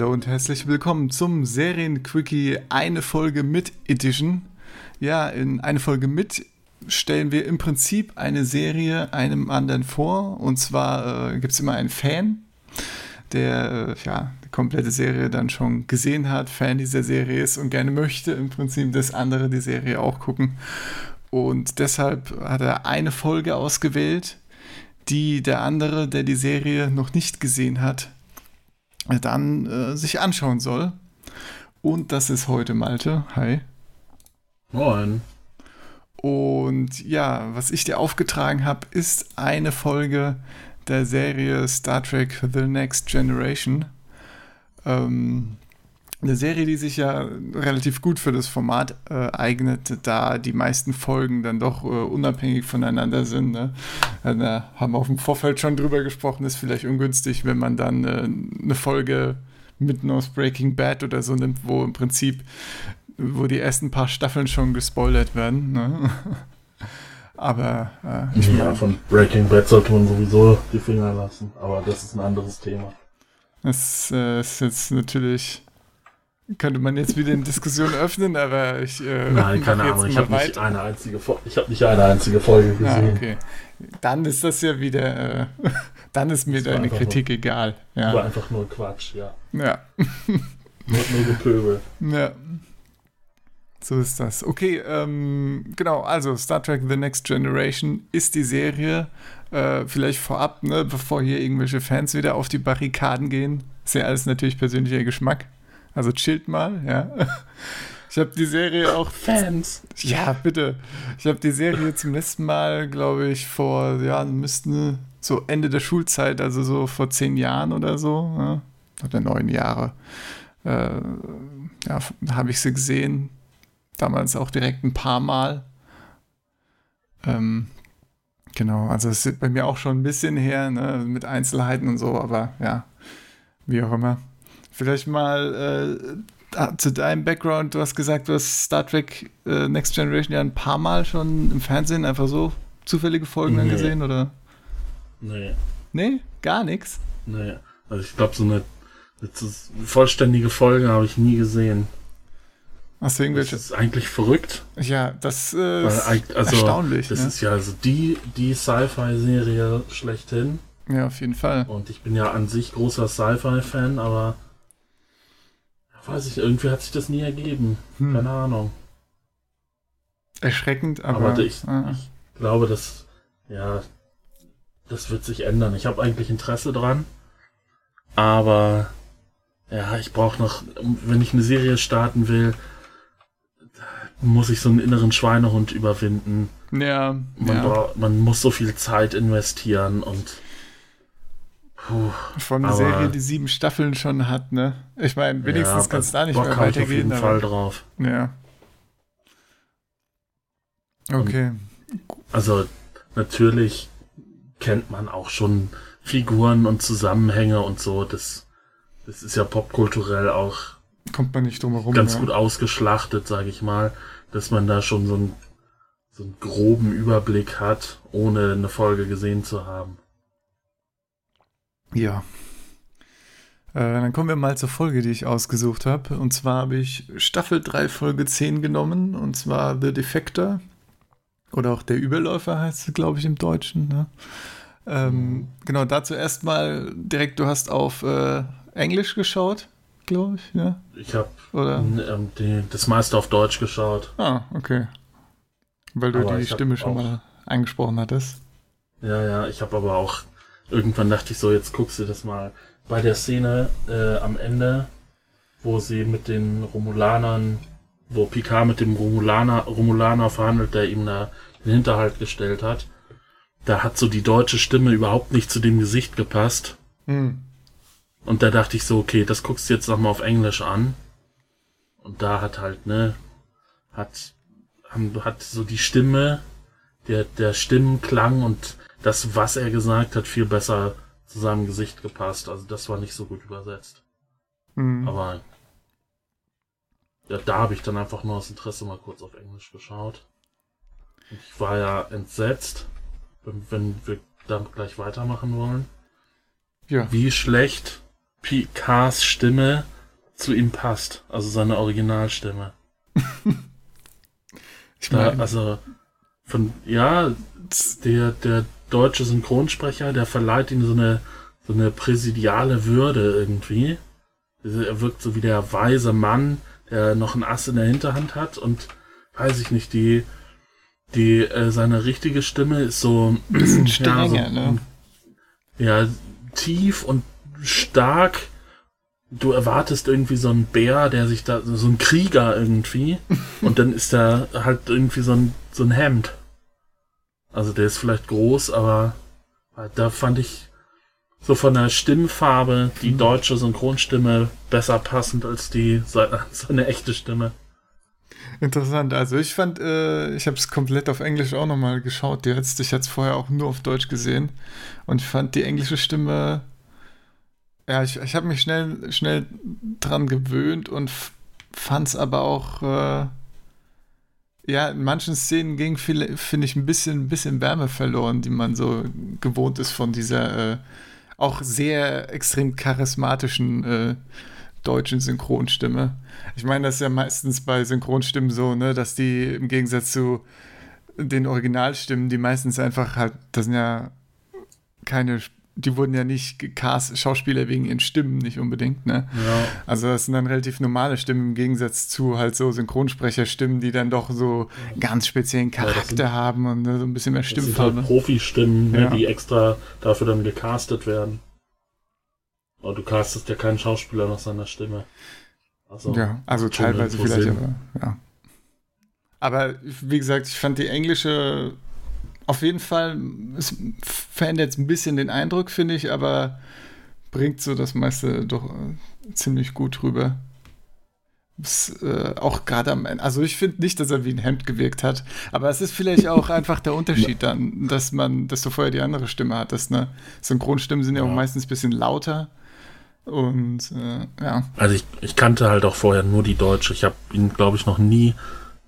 Hallo und herzlich willkommen zum Serienquickie Eine Folge mit Edition. Ja, in eine Folge mit stellen wir im Prinzip eine Serie einem anderen vor. Und zwar äh, gibt es immer einen Fan, der äh, ja, die komplette Serie dann schon gesehen hat, Fan dieser Serie ist und gerne möchte im Prinzip, dass andere die Serie auch gucken. Und deshalb hat er eine Folge ausgewählt, die der andere, der die Serie noch nicht gesehen hat, dann äh, sich anschauen soll. Und das ist heute Malte. Hi. Moin. Und ja, was ich dir aufgetragen habe, ist eine Folge der Serie Star Trek The Next Generation. Ähm, eine Serie, die sich ja relativ gut für das Format äh, eignet, da die meisten Folgen dann doch äh, unabhängig voneinander sind. Ne? Da haben wir auf dem Vorfeld schon drüber gesprochen, ist vielleicht ungünstig, wenn man dann äh, eine Folge mitten aus Breaking Bad oder so nimmt, wo im Prinzip, wo die ersten paar Staffeln schon gespoilert werden. Ne? Aber äh, ich ja, von Breaking Bad sollte man sowieso die Finger lassen, aber das ist ein anderes Thema. Das äh, ist jetzt natürlich könnte man jetzt wieder eine Diskussion öffnen, aber ich. Äh, Nein, keine Ahnung. Ich habe nicht eine einzige, ich habe nicht eine einzige Folge ah, gesehen. Ah, okay. Dann ist das ja wieder. Äh, dann ist mir deine Kritik nur, egal. Ja. War einfach nur Quatsch, ja. Ja. nur, nur Gepöbel. Ja. So ist das. Okay, ähm, genau, also Star Trek The Next Generation ist die Serie. Äh, vielleicht vorab, ne, bevor hier irgendwelche Fans wieder auf die Barrikaden gehen. Ist ja alles natürlich persönlicher Geschmack. Also chillt mal, ja. Ich habe die Serie auch. Fans. Ja, bitte. Ich habe die Serie zum letzten Mal, glaube ich, vor, ja, müssten so Ende der Schulzeit, also so vor zehn Jahren oder so, ja, oder neun Jahre, äh, ja, habe ich sie gesehen. Damals auch direkt ein paar Mal. Ähm, genau, also es ist bei mir auch schon ein bisschen her, ne, mit Einzelheiten und so, aber ja, wie auch immer. Vielleicht mal äh, zu deinem Background. Du hast gesagt, du hast Star Trek äh, Next Generation ja ein paar Mal schon im Fernsehen einfach so zufällige Folgen nee. gesehen, oder? Nee. Nee? Gar nichts? Nee. Also ich glaube, so eine, eine vollständige Folge habe ich nie gesehen. Hast du irgendwelche? Das ist eigentlich verrückt. Ja, das äh, ist also, erstaunlich. Das ne? ist ja also die, die Sci-Fi-Serie schlechthin. Ja, auf jeden Fall. Und ich bin ja an sich großer Sci-Fi-Fan, aber Weiß ich, irgendwie hat sich das nie ergeben. Hm. Keine Ahnung. Erschreckend, aber. aber ich, ah. ich glaube, dass. Ja. Das wird sich ändern. Ich habe eigentlich Interesse dran. Aber. Ja, ich brauche noch. Wenn ich eine Serie starten will, muss ich so einen inneren Schweinehund überwinden. Ja. Man, ja. Braucht, man muss so viel Zeit investieren und Puh, Von einer Serie, die sieben Staffeln schon hat, ne? Ich meine, wenigstens ja, kann es da nicht Bock mehr weitergehen. Auf jeden aber, Fall drauf. Ja. Okay. Also, natürlich kennt man auch schon Figuren und Zusammenhänge und so. Das, das ist ja popkulturell auch. Kommt man nicht drum herum. Ganz ja. gut ausgeschlachtet, sage ich mal. Dass man da schon so, ein, so einen groben Überblick hat, ohne eine Folge gesehen zu haben. Ja. Äh, dann kommen wir mal zur Folge, die ich ausgesucht habe. Und zwar habe ich Staffel 3, Folge 10 genommen. Und zwar The Defector. Oder auch der Überläufer heißt es, glaube ich, im Deutschen. Ne? Ähm. Genau, dazu erstmal direkt, du hast auf äh, Englisch geschaut, glaube ich, ja? Ich habe ähm, das meiste auf Deutsch geschaut. Ah, okay. Weil du aber die Stimme schon mal angesprochen hattest. Ja, ja, ich habe aber auch irgendwann dachte ich so, jetzt guckst du das mal. Bei der Szene äh, am Ende, wo sie mit den Romulanern, wo Picard mit dem Romulaner, Romulaner verhandelt, der ihm da den Hinterhalt gestellt hat, da hat so die deutsche Stimme überhaupt nicht zu dem Gesicht gepasst. Hm. Und da dachte ich so, okay, das guckst du jetzt nochmal auf Englisch an. Und da hat halt, ne, hat, hat so die Stimme, der, der Stimmenklang und das, was er gesagt hat, viel besser zu seinem Gesicht gepasst. Also das war nicht so gut übersetzt. Mhm. Aber ja, da habe ich dann einfach nur aus Interesse mal kurz auf Englisch geschaut. Ich war ja entsetzt, wenn, wenn wir da gleich weitermachen wollen. Ja. Wie schlecht Picards Stimme zu ihm passt. Also seine Originalstimme. ich meine, also von ja, der der deutsche Synchronsprecher, der verleiht ihm so eine so eine präsidiale Würde irgendwie. Er wirkt so wie der weise Mann, der noch ein Ass in der Hinterhand hat und weiß ich nicht, die die äh, seine richtige Stimme ist so ja, so, ne? Ja, tief und stark. Du erwartest irgendwie so einen Bär, der sich da, so ein Krieger irgendwie. und dann ist da halt irgendwie so ein, so ein Hemd. Also der ist vielleicht groß, aber da fand ich so von der Stimmfarbe die mhm. deutsche Synchronstimme besser passend als die seine echte Stimme. Interessant. Also ich fand, äh, ich habe es komplett auf Englisch auch nochmal geschaut jetzt. Ich hatte es vorher auch nur auf Deutsch gesehen und ich fand die englische Stimme. Ja, ich, ich habe mich schnell, schnell dran gewöhnt und fand es aber auch. Äh, ja, in manchen Szenen ging, finde ich, ein bisschen, ein bisschen Wärme verloren, die man so gewohnt ist von dieser äh, auch sehr extrem charismatischen äh, deutschen Synchronstimme. Ich meine, das ist ja meistens bei Synchronstimmen so, ne, dass die im Gegensatz zu den Originalstimmen, die meistens einfach halt, das sind ja keine, die wurden ja nicht gecast, Schauspieler wegen ihren Stimmen nicht unbedingt, ne? Ja. Also das sind dann relativ normale Stimmen im Gegensatz zu halt so Synchronsprecherstimmen, die dann doch so ganz speziellen Charakter ja, sind, haben und ne, so ein bisschen mehr Stimmfarbe. Halt Profi-Stimmen, ne, ja. die extra dafür dann gecastet werden. Aber du castest ja keinen Schauspieler nach seiner Stimme. Also, ja, also teilweise vielleicht, aber ja. Aber wie gesagt, ich fand die englische auf jeden Fall, es verändert ein bisschen den Eindruck, finde ich, aber bringt so das meiste doch äh, ziemlich gut rüber. Das, äh, auch gerade am Ende. Also ich finde nicht, dass er wie ein Hemd gewirkt hat, aber es ist vielleicht auch einfach der Unterschied dann, dass man, dass du vorher die andere Stimme hattest. Ne? Synchronstimmen sind ja, ja. auch meistens ein bisschen lauter und äh, ja. Also ich, ich kannte halt auch vorher nur die Deutsche. Ich habe ihn, glaube ich, noch nie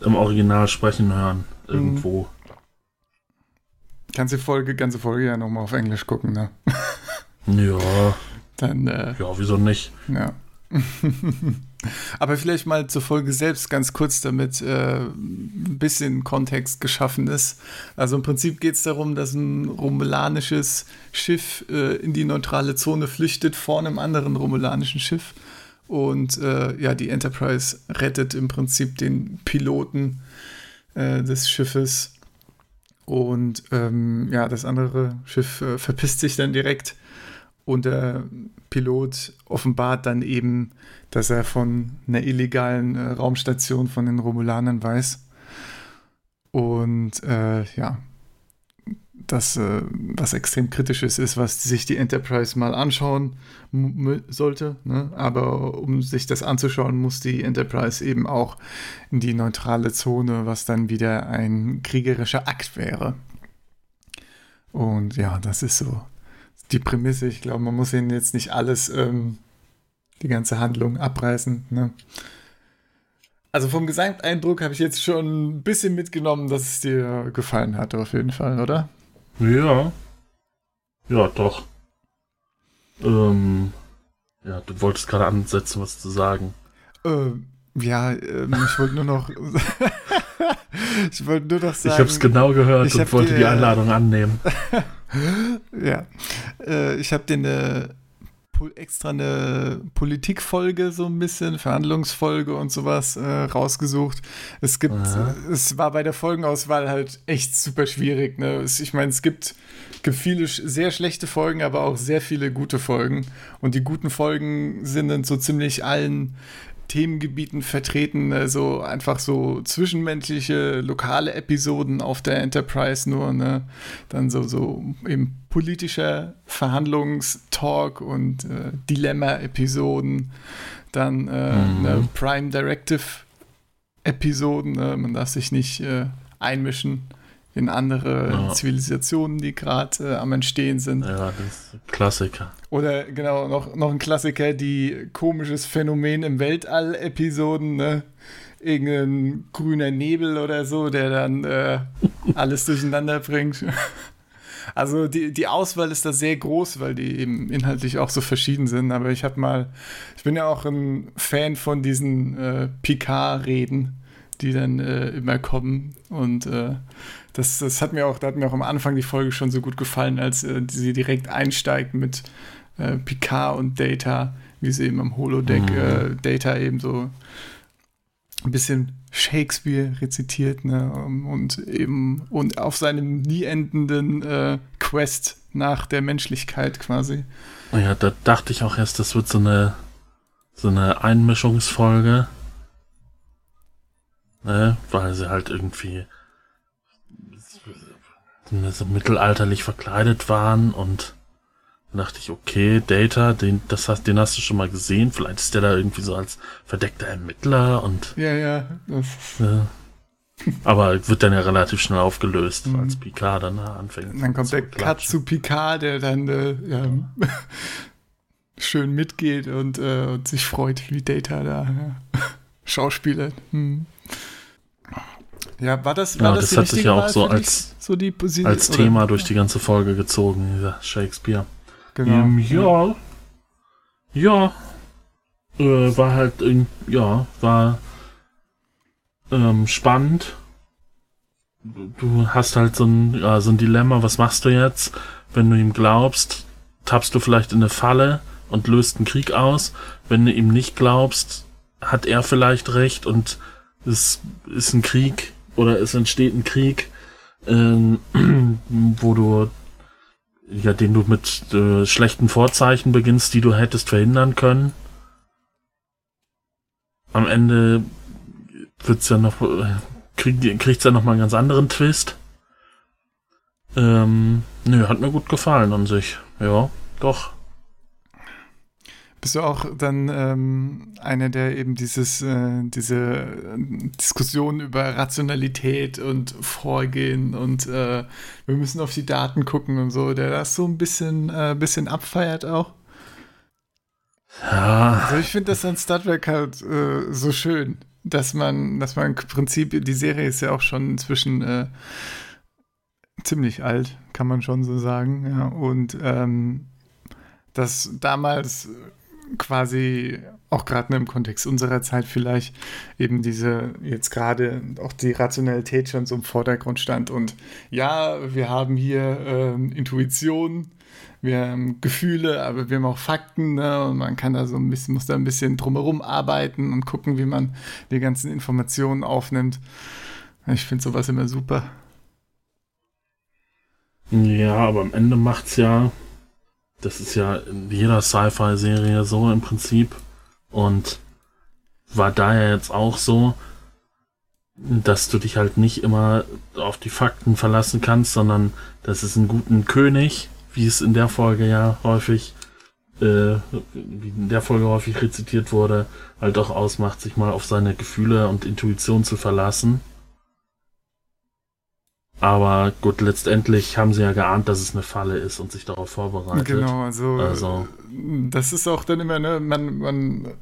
im Original sprechen hören. Irgendwo. Kannst die Folge, ganze Folge ja nochmal auf Englisch gucken, ne? Ja. Dann, äh, ja, wieso nicht? Ja. Aber vielleicht mal zur Folge selbst ganz kurz, damit äh, ein bisschen Kontext geschaffen ist. Also im Prinzip geht es darum, dass ein romulanisches Schiff äh, in die neutrale Zone flüchtet vor einem anderen romulanischen Schiff. Und äh, ja, die Enterprise rettet im Prinzip den Piloten äh, des Schiffes. Und ähm, ja, das andere Schiff äh, verpisst sich dann direkt und der Pilot offenbart dann eben, dass er von einer illegalen äh, Raumstation von den Romulanern weiß. Und äh, ja, das, äh, was extrem kritisches ist, was sich die Enterprise mal anschauen sollte. Ne? Aber um sich das anzuschauen, muss die Enterprise eben auch in die neutrale Zone, was dann wieder ein kriegerischer Akt wäre. Und ja, das ist so die Prämisse. Ich glaube, man muss ihnen jetzt nicht alles, ähm, die ganze Handlung abreißen. Ne? Also vom Gesamteindruck habe ich jetzt schon ein bisschen mitgenommen, dass es dir gefallen hat, auf jeden Fall, oder? Ja. Ja, doch. Ähm, ja, du wolltest gerade ansetzen, was zu sagen. Ähm, ja, ähm, ich wollte nur noch. ich wollte nur noch sagen. Ich habe es genau gehört und wollte dir, die Einladung annehmen. ja. Äh, ich habe dir eine extra eine Politikfolge so ein bisschen, Verhandlungsfolge und sowas äh, rausgesucht. Es gibt, Aha. es war bei der Folgenauswahl halt echt super schwierig. Ne? Ich meine, es gibt, gibt viele sehr schlechte Folgen, aber auch sehr viele gute Folgen. Und die guten Folgen sind in so ziemlich allen Themengebieten vertreten, also einfach so zwischenmenschliche, lokale Episoden auf der Enterprise nur, ne? Dann so, so eben politischer Verhandlungstalk und äh, Dilemma-Episoden, dann äh, mhm. ne, Prime Directive-Episoden, ne? man darf sich nicht äh, einmischen in andere ja. Zivilisationen, die gerade äh, am Entstehen sind. Ja, das ist ein Klassiker. Oder genau, noch, noch ein Klassiker, die komisches Phänomen im Weltall-Episoden, ne? Irgendein grüner Nebel oder so, der dann äh, alles durcheinander bringt. Also die, die Auswahl ist da sehr groß, weil die eben inhaltlich auch so verschieden sind. Aber ich habe mal, ich bin ja auch ein Fan von diesen äh, Picard-Reden, die dann äh, immer kommen. Und äh, das, das hat mir auch, da hat mir auch am Anfang die Folge schon so gut gefallen, als äh, sie direkt einsteigt mit äh, Picard und Data, wie sie eben am Holodeck mhm. Äh, Data eben so ein bisschen Shakespeare rezitiert, ne? Und eben und auf seinem nie endenden äh, Quest nach der Menschlichkeit quasi. Ja, da dachte ich auch erst, das wird so eine so eine Einmischungsfolge. Ne? Weil sie halt irgendwie so mittelalterlich verkleidet waren und dachte ich, okay, Data, den, das hast, den hast du schon mal gesehen. Vielleicht ist der da irgendwie so als verdeckter Ermittler und. Ja, ja. ja. Aber wird dann ja relativ schnell aufgelöst, mhm. als Picard dann anfängt. Dann kommt der Cut zu Picard, der dann äh, ja, schön mitgeht und, äh, und, sich freut, wie Data da ja. Schauspieler. Hm. Ja, war das, war ja, das, das hat sich ja auch so als, so die, als Thema durch die ganze Folge gezogen, dieser Shakespeare. Genau. Ähm, ja. Ja. Äh, war halt, ja, war ähm, spannend. Du hast halt so ein, ja, so ein Dilemma, was machst du jetzt? Wenn du ihm glaubst, tappst du vielleicht in eine Falle und löst einen Krieg aus. Wenn du ihm nicht glaubst, hat er vielleicht recht und es ist ein Krieg oder es entsteht ein Krieg, ähm, wo du ja, den du mit äh, schlechten Vorzeichen beginnst, die du hättest verhindern können. Am Ende wird's ja noch, äh, krieg, kriegt's ja noch mal einen ganz anderen Twist. Ähm, nö, hat mir gut gefallen an sich. Ja, doch. Bist du auch dann ähm, einer, der eben dieses, äh, diese äh, Diskussion über Rationalität und Vorgehen und äh, wir müssen auf die Daten gucken und so, der das so ein bisschen, äh, bisschen abfeiert auch? Ja. Also ich finde das an Star Trek halt äh, so schön, dass man, dass man im Prinzip, die Serie ist ja auch schon inzwischen äh, ziemlich alt, kann man schon so sagen, ja, und ähm, dass damals quasi auch gerade im Kontext unserer Zeit vielleicht eben diese jetzt gerade auch die Rationalität schon so im Vordergrund stand und ja, wir haben hier ähm, Intuition, wir haben Gefühle, aber wir haben auch Fakten ne? und man kann da so ein bisschen, muss da ein bisschen drumherum arbeiten und gucken, wie man die ganzen Informationen aufnimmt. Ich finde sowas immer super. Ja, aber am Ende macht's ja das ist ja in jeder Sci-Fi-Serie so im Prinzip. Und war daher jetzt auch so, dass du dich halt nicht immer auf die Fakten verlassen kannst, sondern dass es einen guten König, wie es in der Folge ja häufig, äh, wie in der Folge häufig rezitiert wurde, halt auch ausmacht, sich mal auf seine Gefühle und Intuition zu verlassen. Aber gut, letztendlich haben sie ja geahnt, dass es eine Falle ist und sich darauf vorbereitet. Genau, also, also das ist auch dann immer, ne, man, man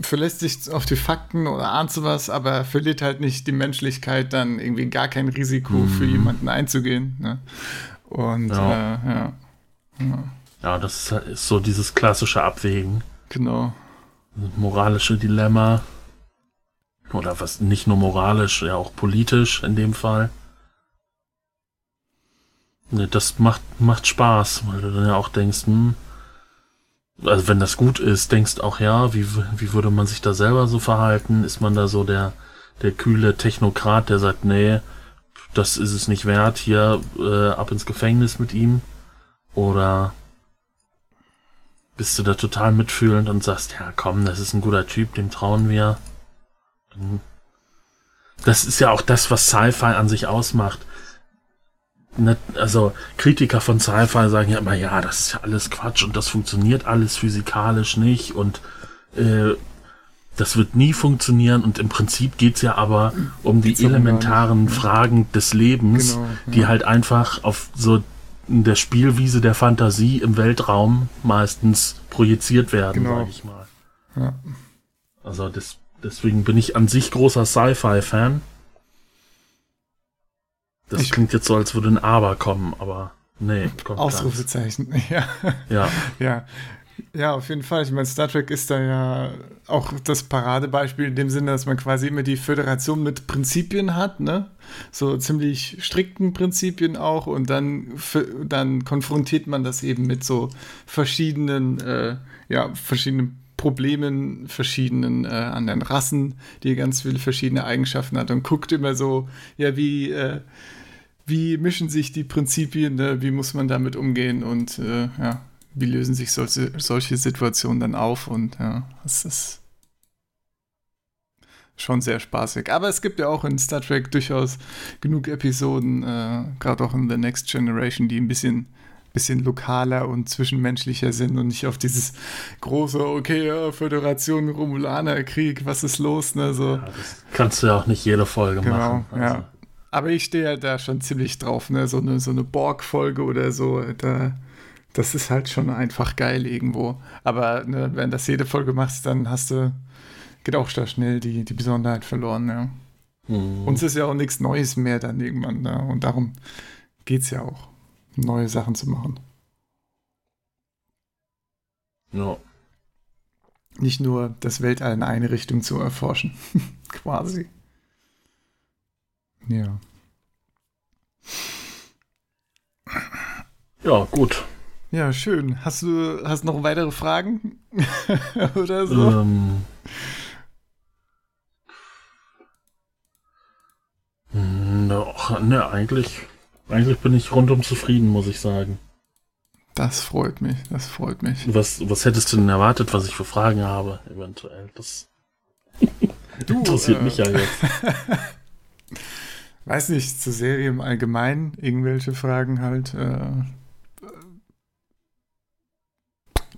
verlässt sich auf die Fakten oder ahnt sowas, aber verliert halt nicht die Menschlichkeit, dann irgendwie gar kein Risiko mhm. für jemanden einzugehen. Ne? Und ja. Äh, ja. ja. ja. das ist, halt, ist so dieses klassische Abwägen. Genau. Moralische Dilemma. Oder was nicht nur moralisch, ja auch politisch in dem Fall. Ne, das macht, macht Spaß, weil du dann ja auch denkst, hm, also wenn das gut ist, denkst auch, ja, wie, wie würde man sich da selber so verhalten? Ist man da so der, der kühle Technokrat, der sagt, nee, das ist es nicht wert, hier äh, ab ins Gefängnis mit ihm? Oder bist du da total mitfühlend und sagst, ja komm, das ist ein guter Typ, dem trauen wir. Das ist ja auch das, was Sci-Fi an sich ausmacht also Kritiker von Sci-Fi sagen ja immer, ja, das ist ja alles Quatsch und das funktioniert alles physikalisch nicht und äh, das wird nie funktionieren und im Prinzip geht's ja aber um die elementaren Fragen des Lebens, genau, ja. die halt einfach auf so der Spielwiese der Fantasie im Weltraum meistens projiziert werden, genau. sag ich mal. Ja. Also das, deswegen bin ich an sich großer Sci-Fi-Fan. Das ich klingt jetzt so, als würde ein Aber kommen, aber Nee, kommt Ausrufezeichen. Ja. Ja. ja. Ja, auf jeden Fall. Ich meine, Star Trek ist da ja auch das Paradebeispiel in dem Sinne, dass man quasi immer die Föderation mit Prinzipien hat, ne? So ziemlich strikten Prinzipien auch und dann, dann konfrontiert man das eben mit so verschiedenen, äh, ja, verschiedenen Problemen, verschiedenen äh, anderen Rassen, die ganz viele verschiedene Eigenschaften hat und guckt immer so, ja, wie, äh, wie mischen sich die Prinzipien, ne? wie muss man damit umgehen und äh, ja wie lösen sich solche, solche Situationen dann auf und ja, es ist schon sehr spaßig. Aber es gibt ja auch in Star Trek durchaus genug Episoden, äh, gerade auch in The Next Generation, die ein bisschen, bisschen lokaler und zwischenmenschlicher sind und nicht auf dieses große, okay, ja, Föderation, Romulaner, Krieg, was ist los, ne, so. Ja, das kannst du ja auch nicht jede Folge genau, machen. Also. Ja. Aber ich stehe ja da schon ziemlich drauf, ne, so eine, so eine Borg-Folge oder so, da das ist halt schon einfach geil irgendwo. Aber ne, wenn das jede Folge machst, dann hast du, geht auch da schnell die, die Besonderheit verloren, ja. Mhm. Uns ist ja auch nichts Neues mehr dann irgendwann, ne? Und darum geht es ja auch, neue Sachen zu machen. Ja. Nicht nur das Weltall in eine Richtung zu erforschen. Quasi. Ja. Ja, gut. Ja, schön. Hast du hast noch weitere Fragen oder so? Ähm, ne, eigentlich, eigentlich bin ich rundum zufrieden, muss ich sagen. Das freut mich, das freut mich. Was, was hättest du denn erwartet, was ich für Fragen habe, eventuell? Das du, interessiert äh, mich ja jetzt. Weiß nicht, zur Serie im Allgemeinen, irgendwelche Fragen halt. Äh,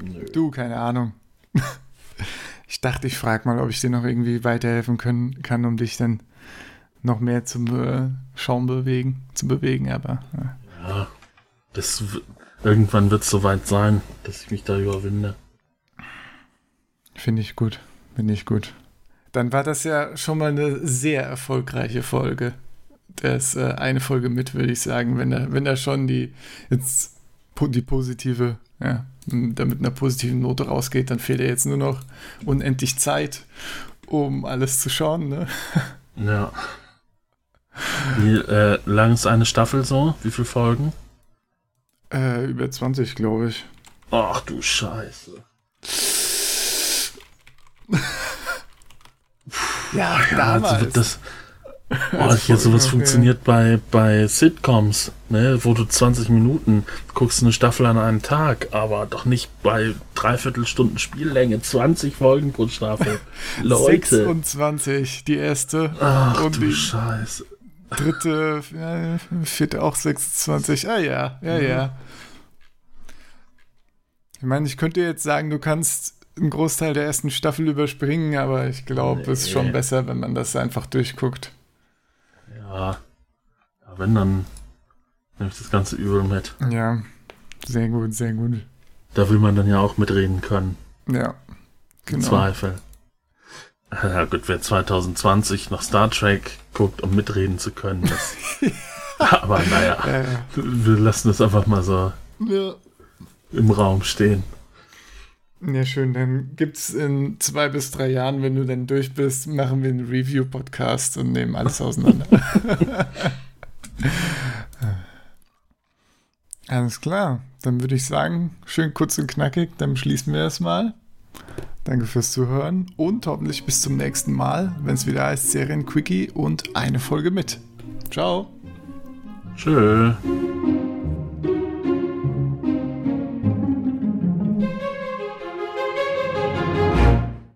Nö. Du, keine Ahnung. Ich dachte, ich frage mal, ob ich dir noch irgendwie weiterhelfen können, kann, um dich dann noch mehr zum äh, Schaum bewegen, zu bewegen, aber. Ja, ja das irgendwann wird es soweit sein, dass ich mich da überwinde. Finde ich gut. Finde ich gut. Dann war das ja schon mal eine sehr erfolgreiche Folge. Das äh, eine Folge mit, würde ich sagen, wenn er, wenn er schon die jetzt die positive ja, da mit einer positiven Note rausgeht, dann fehlt ja jetzt nur noch unendlich Zeit, um alles zu schauen. Ne? Ja. Wie äh, lang ist eine Staffel so? Wie viele Folgen? Äh, über 20, glaube ich. Ach du Scheiße. ja, ja damals. Also das, Oh, hier sowas okay. funktioniert bei, bei Sitcoms, ne, wo du 20 Minuten guckst eine Staffel an einem Tag, aber doch nicht bei dreiviertel Stunden Spiellänge, 20 Folgen pro Staffel. Leute. 26, die erste. Ach und du die Scheiße. Dritte, ja, vierte auch 26. Ah ja, ja, mhm. ja. Ich meine, ich könnte jetzt sagen, du kannst einen Großteil der ersten Staffel überspringen, aber ich glaube, nee. es ist schon besser, wenn man das einfach durchguckt. Ja, ja wenn, dann nehme ich das ganze übel mit. Ja, sehr gut, sehr gut. Da will man dann ja auch mitreden können. Ja, genau. Im Zweifel. Ja gut, wer 2020 noch Star Trek guckt, um mitreden zu können, das... aber naja, ja, ja. wir lassen das einfach mal so ja. im Raum stehen. Ja, schön. Dann gibt es in zwei bis drei Jahren, wenn du dann durch bist, machen wir einen Review-Podcast und nehmen alles auseinander. alles klar. Dann würde ich sagen, schön kurz und knackig, dann schließen wir es mal. Danke fürs Zuhören und hoffentlich bis zum nächsten Mal, wenn es wieder heißt Serien Quickie und eine Folge mit. Ciao. Tschö.